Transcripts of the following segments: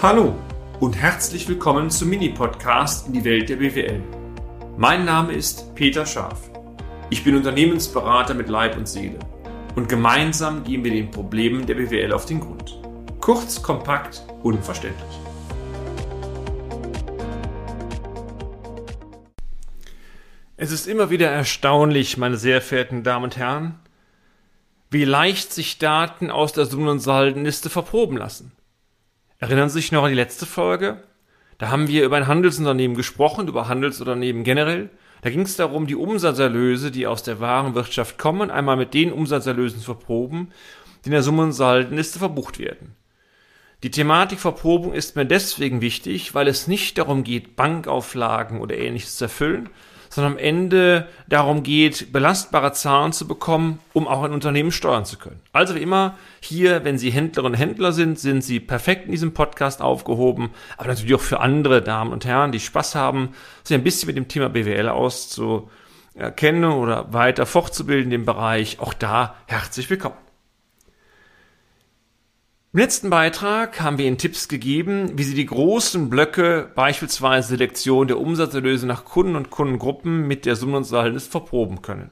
Hallo und herzlich willkommen zum Mini-Podcast in die Welt der BWL. Mein Name ist Peter Scharf. Ich bin Unternehmensberater mit Leib und Seele und gemeinsam gehen wir den Problemen der BWL auf den Grund. Kurz, kompakt, unverständlich. Es ist immer wieder erstaunlich, meine sehr verehrten Damen und Herren, wie leicht sich Daten aus der Summen- und Saldenliste verproben lassen. Erinnern Sie sich noch an die letzte Folge? Da haben wir über ein Handelsunternehmen gesprochen, über Handelsunternehmen generell. Da ging es darum, die Umsatzerlöse, die aus der Warenwirtschaft kommen, einmal mit den Umsatzerlösen zu verproben, die in der Summen- und Saldenliste verbucht werden. Die Thematik Verprobung ist mir deswegen wichtig, weil es nicht darum geht, Bankauflagen oder ähnliches zu erfüllen, sondern am Ende darum geht, belastbare Zahlen zu bekommen, um auch ein Unternehmen steuern zu können. Also wie immer, hier, wenn Sie Händlerinnen und Händler sind, sind Sie perfekt in diesem Podcast aufgehoben, aber natürlich auch für andere Damen und Herren, die Spaß haben, sich ein bisschen mit dem Thema BWL auszukennen oder weiter fortzubilden in dem Bereich. Auch da herzlich willkommen. Im letzten Beitrag haben wir Ihnen Tipps gegeben, wie Sie die großen Blöcke, beispielsweise Selektion der Umsatzerlöse nach Kunden und Kundengruppen mit der Summe und Salnis verproben können.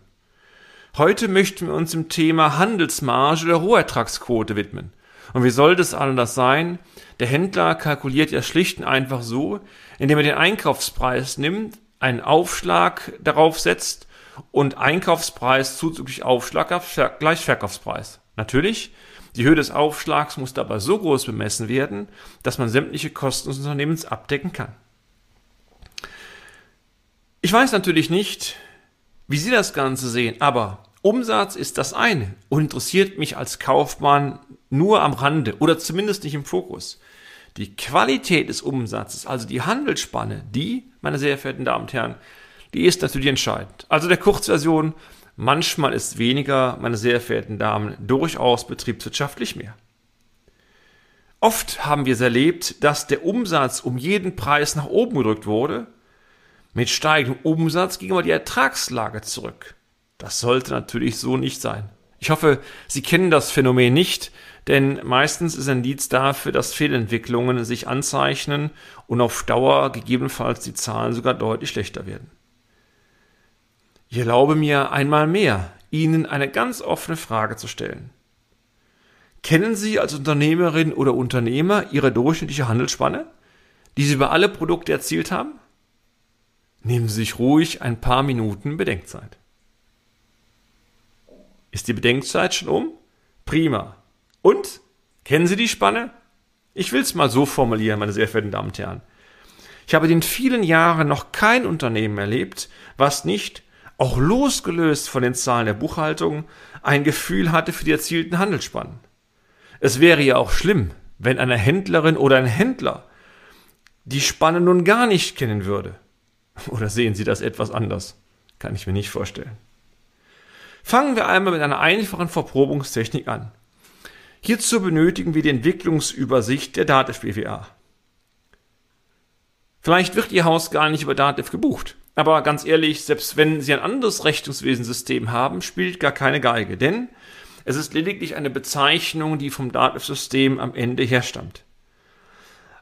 Heute möchten wir uns dem Thema Handelsmarge oder Rohertragsquote widmen. Und wie soll das anders sein? Der Händler kalkuliert ja schlicht und einfach so, indem er den Einkaufspreis nimmt, einen Aufschlag darauf setzt und Einkaufspreis zuzüglich Aufschlag gleich Verkaufspreis. Natürlich die Höhe des Aufschlags muss dabei so groß bemessen werden, dass man sämtliche Kosten des Unternehmens abdecken kann. Ich weiß natürlich nicht, wie Sie das Ganze sehen, aber Umsatz ist das eine und interessiert mich als Kaufmann nur am Rande oder zumindest nicht im Fokus. Die Qualität des Umsatzes, also die Handelsspanne, die, meine sehr verehrten Damen und Herren, die ist natürlich entscheidend. Also der Kurzversion, Manchmal ist weniger, meine sehr verehrten Damen, durchaus betriebswirtschaftlich mehr. Oft haben wir es erlebt, dass der Umsatz um jeden Preis nach oben gedrückt wurde. Mit steigendem Umsatz ging aber die Ertragslage zurück. Das sollte natürlich so nicht sein. Ich hoffe, Sie kennen das Phänomen nicht, denn meistens ist ein Indiz dafür, dass Fehlentwicklungen sich anzeichnen und auf Dauer gegebenenfalls die Zahlen sogar deutlich schlechter werden. Ich erlaube mir einmal mehr, Ihnen eine ganz offene Frage zu stellen. Kennen Sie als Unternehmerin oder Unternehmer Ihre durchschnittliche Handelsspanne, die Sie über alle Produkte erzielt haben? Nehmen Sie sich ruhig ein paar Minuten Bedenkzeit. Ist die Bedenkzeit schon um? Prima. Und? Kennen Sie die Spanne? Ich will es mal so formulieren, meine sehr verehrten Damen und Herren. Ich habe in vielen Jahren noch kein Unternehmen erlebt, was nicht auch losgelöst von den Zahlen der Buchhaltung, ein Gefühl hatte für die erzielten Handelsspannen. Es wäre ja auch schlimm, wenn eine Händlerin oder ein Händler die Spanne nun gar nicht kennen würde. Oder sehen Sie das etwas anders? Kann ich mir nicht vorstellen. Fangen wir einmal mit einer einfachen Verprobungstechnik an. Hierzu benötigen wir die Entwicklungsübersicht der Dativ BWA. Vielleicht wird Ihr Haus gar nicht über Dativ gebucht. Aber ganz ehrlich, selbst wenn Sie ein anderes Rechnungswesensystem haben, spielt gar keine Geige, denn es ist lediglich eine Bezeichnung, die vom Datenssystem am Ende herstammt.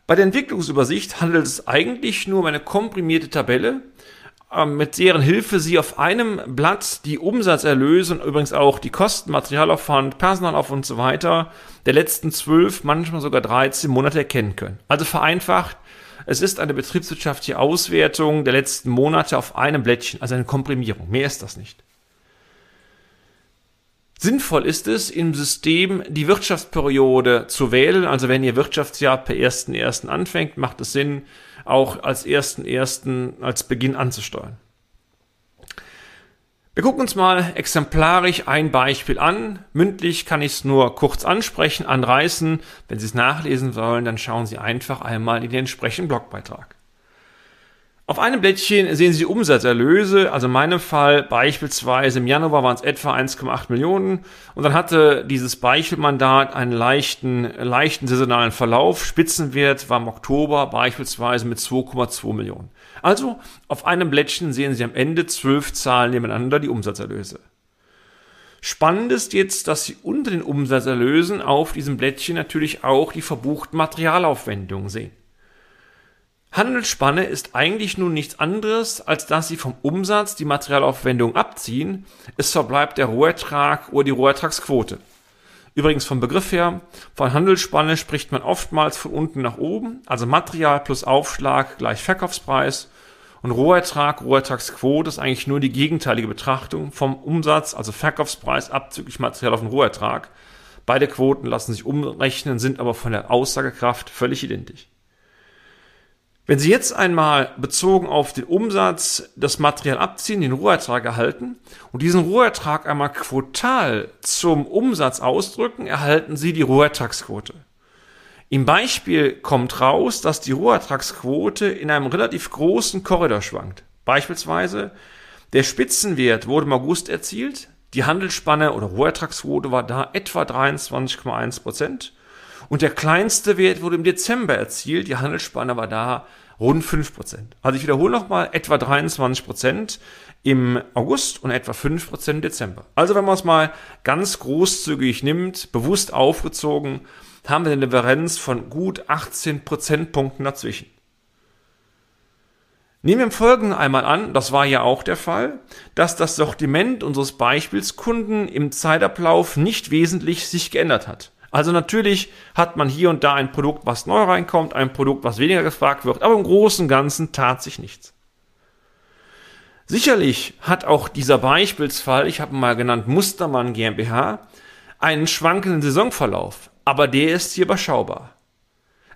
Bei der Entwicklungsübersicht handelt es eigentlich nur um eine komprimierte Tabelle, ähm, mit deren Hilfe Sie auf einem Blatt die Umsatzerlöse und übrigens auch die Kosten, Materialaufwand, Personalaufwand und so weiter der letzten zwölf, manchmal sogar 13 Monate erkennen können. Also vereinfacht, es ist eine betriebswirtschaftliche Auswertung der letzten Monate auf einem Blättchen, also eine Komprimierung. Mehr ist das nicht. Sinnvoll ist es, im System die Wirtschaftsperiode zu wählen. Also wenn Ihr Wirtschaftsjahr per 1.1. anfängt, macht es Sinn, auch als 1.1. als Beginn anzusteuern. Wir gucken uns mal exemplarisch ein Beispiel an. Mündlich kann ich es nur kurz ansprechen, anreißen. Wenn Sie es nachlesen wollen, dann schauen Sie einfach einmal in den entsprechenden Blogbeitrag. Auf einem Blättchen sehen Sie Umsatzerlöse, also in meinem Fall beispielsweise im Januar waren es etwa 1,8 Millionen und dann hatte dieses Beispielmandat einen leichten, leichten saisonalen Verlauf. Spitzenwert war im Oktober beispielsweise mit 2,2 Millionen. Also auf einem Blättchen sehen Sie am Ende zwölf Zahlen nebeneinander die Umsatzerlöse. Spannend ist jetzt, dass Sie unter den Umsatzerlösen auf diesem Blättchen natürlich auch die verbuchten Materialaufwendungen sehen. Handelsspanne ist eigentlich nun nichts anderes, als dass Sie vom Umsatz die Materialaufwendung abziehen. Es verbleibt der Rohertrag oder die Rohertragsquote. Übrigens vom Begriff her, von Handelsspanne spricht man oftmals von unten nach oben, also Material plus Aufschlag gleich Verkaufspreis und Rohertrag, Rohertragsquote ist eigentlich nur die gegenteilige Betrachtung vom Umsatz, also Verkaufspreis abzüglich Material auf den Rohertrag. Beide Quoten lassen sich umrechnen, sind aber von der Aussagekraft völlig identisch. Wenn Sie jetzt einmal bezogen auf den Umsatz das Material abziehen, den Rohertrag erhalten und diesen Rohertrag einmal quotal zum Umsatz ausdrücken, erhalten Sie die Rohertragsquote. Im Beispiel kommt raus, dass die Rohertragsquote in einem relativ großen Korridor schwankt. Beispielsweise der Spitzenwert wurde im August erzielt, die Handelsspanne oder Rohertragsquote war da etwa 23,1 Prozent und der kleinste Wert wurde im Dezember erzielt, die Handelsspanne war da rund 5 Prozent. Also ich wiederhole nochmal, etwa 23 Prozent im August und etwa 5 Prozent im Dezember. Also wenn man es mal ganz großzügig nimmt, bewusst aufgezogen, haben wir eine Differenz von gut 18 Prozentpunkten dazwischen. Nehmen wir im Folgenden einmal an, das war ja auch der Fall, dass das Sortiment unseres Beispielskunden im Zeitablauf nicht wesentlich sich geändert hat. Also natürlich hat man hier und da ein Produkt, was neu reinkommt, ein Produkt, was weniger gefragt wird, aber im Großen und Ganzen tat sich nichts. Sicherlich hat auch dieser Beispielsfall, ich habe mal genannt Mustermann GmbH, einen schwankenden Saisonverlauf aber der ist hier überschaubar.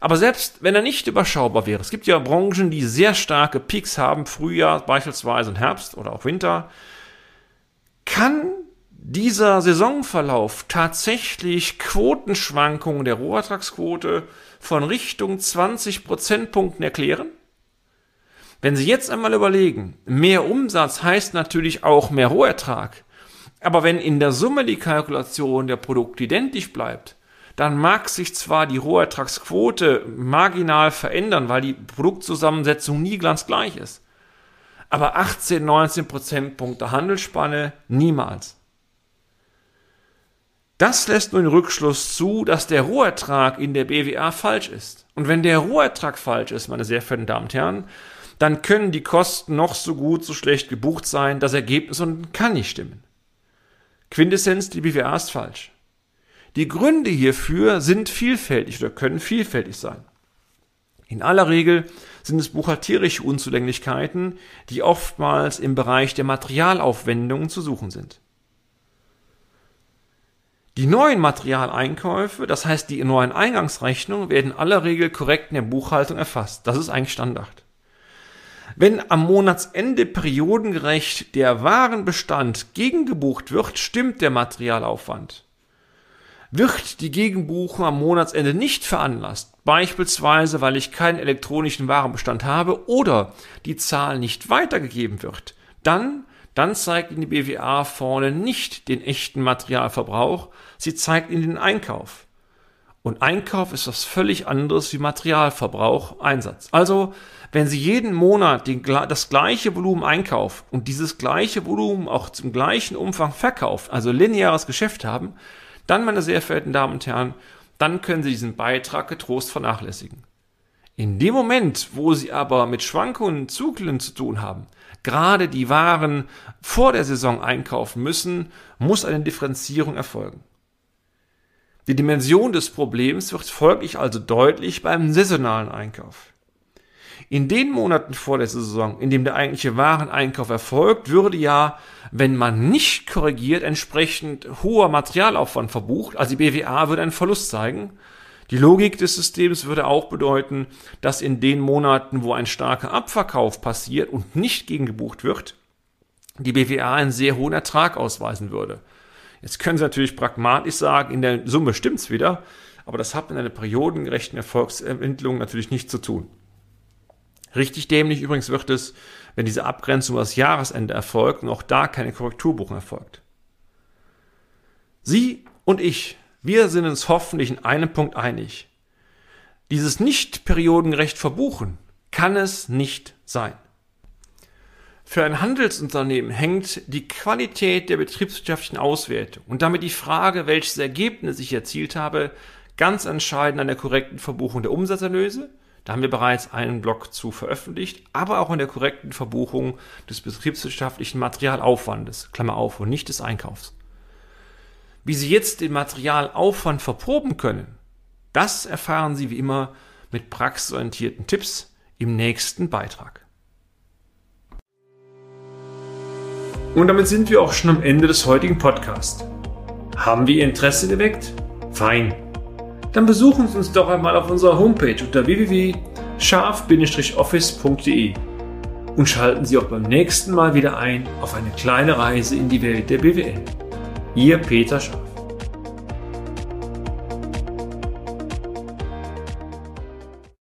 Aber selbst wenn er nicht überschaubar wäre, es gibt ja Branchen, die sehr starke Peaks haben, Frühjahr beispielsweise und Herbst oder auch Winter, kann dieser Saisonverlauf tatsächlich Quotenschwankungen der Rohertragsquote von Richtung 20 Prozentpunkten erklären? Wenn Sie jetzt einmal überlegen, mehr Umsatz heißt natürlich auch mehr Rohertrag. Aber wenn in der Summe die Kalkulation der Produkte identisch bleibt, dann mag sich zwar die Rohertragsquote marginal verändern, weil die Produktzusammensetzung nie ganz gleich ist. Aber 18, 19 Prozentpunkte Handelsspanne niemals. Das lässt nun den Rückschluss zu, dass der Rohertrag in der BWA falsch ist. Und wenn der Rohertrag falsch ist, meine sehr verehrten Damen und Herren, dann können die Kosten noch so gut, so schlecht gebucht sein, das Ergebnis kann nicht stimmen. Quintessenz, die BWA ist falsch. Die Gründe hierfür sind vielfältig oder können vielfältig sein. In aller Regel sind es buchhalterische Unzulänglichkeiten, die oftmals im Bereich der Materialaufwendungen zu suchen sind. Die neuen Materialeinkäufe, das heißt die neuen Eingangsrechnungen, werden aller Regel korrekt in der Buchhaltung erfasst. Das ist eigentlich Standard. Wenn am Monatsende periodengerecht der Warenbestand gegengebucht wird, stimmt der Materialaufwand. Wird die Gegenbuchung am Monatsende nicht veranlasst, beispielsweise weil ich keinen elektronischen Warenbestand habe oder die Zahl nicht weitergegeben wird, dann, dann zeigt Ihnen die BWA vorne nicht den echten Materialverbrauch, sie zeigt Ihnen den Einkauf. Und Einkauf ist was völlig anderes wie Materialverbrauch, Einsatz. Also, wenn Sie jeden Monat den, das gleiche Volumen einkaufen und dieses gleiche Volumen auch zum gleichen Umfang verkauft, also lineares Geschäft haben, dann, meine sehr verehrten Damen und Herren, dann können Sie diesen Beitrag getrost vernachlässigen. In dem Moment, wo Sie aber mit Schwankungen, Zyklen zu tun haben, gerade die Waren vor der Saison einkaufen müssen, muss eine Differenzierung erfolgen. Die Dimension des Problems wird folglich also deutlich beim saisonalen Einkauf. In den Monaten vor der Saison, in dem der eigentliche Wareneinkauf erfolgt, würde ja, wenn man nicht korrigiert, entsprechend hoher Materialaufwand verbucht. Also die BWA würde einen Verlust zeigen. Die Logik des Systems würde auch bedeuten, dass in den Monaten, wo ein starker Abverkauf passiert und nicht gegengebucht wird, die BWA einen sehr hohen Ertrag ausweisen würde. Jetzt können Sie natürlich pragmatisch sagen, in der Summe stimmt's wieder, aber das hat mit einer periodengerechten Erfolgsentwicklung natürlich nichts zu tun. Richtig dämlich übrigens wird es, wenn diese Abgrenzung das Jahresende erfolgt und auch da keine Korrekturbuchung erfolgt. Sie und ich, wir sind uns hoffentlich in einem Punkt einig. Dieses nicht periodengerecht verbuchen kann es nicht sein. Für ein Handelsunternehmen hängt die Qualität der betriebswirtschaftlichen Auswertung und damit die Frage, welches Ergebnis ich erzielt habe, ganz entscheidend an der korrekten Verbuchung der Umsatzerlöse. Da haben wir bereits einen Blog zu veröffentlicht, aber auch an der korrekten Verbuchung des betriebswirtschaftlichen Materialaufwandes, Klammer auf, und nicht des Einkaufs. Wie Sie jetzt den Materialaufwand verproben können, das erfahren Sie wie immer mit praxisorientierten Tipps im nächsten Beitrag. Und damit sind wir auch schon am Ende des heutigen Podcasts. Haben wir Ihr Interesse geweckt? Fein. Dann besuchen Sie uns doch einmal auf unserer Homepage unter www.scharf-office.de und schalten Sie auch beim nächsten Mal wieder ein auf eine kleine Reise in die Welt der BWL. Ihr Peter Scharf.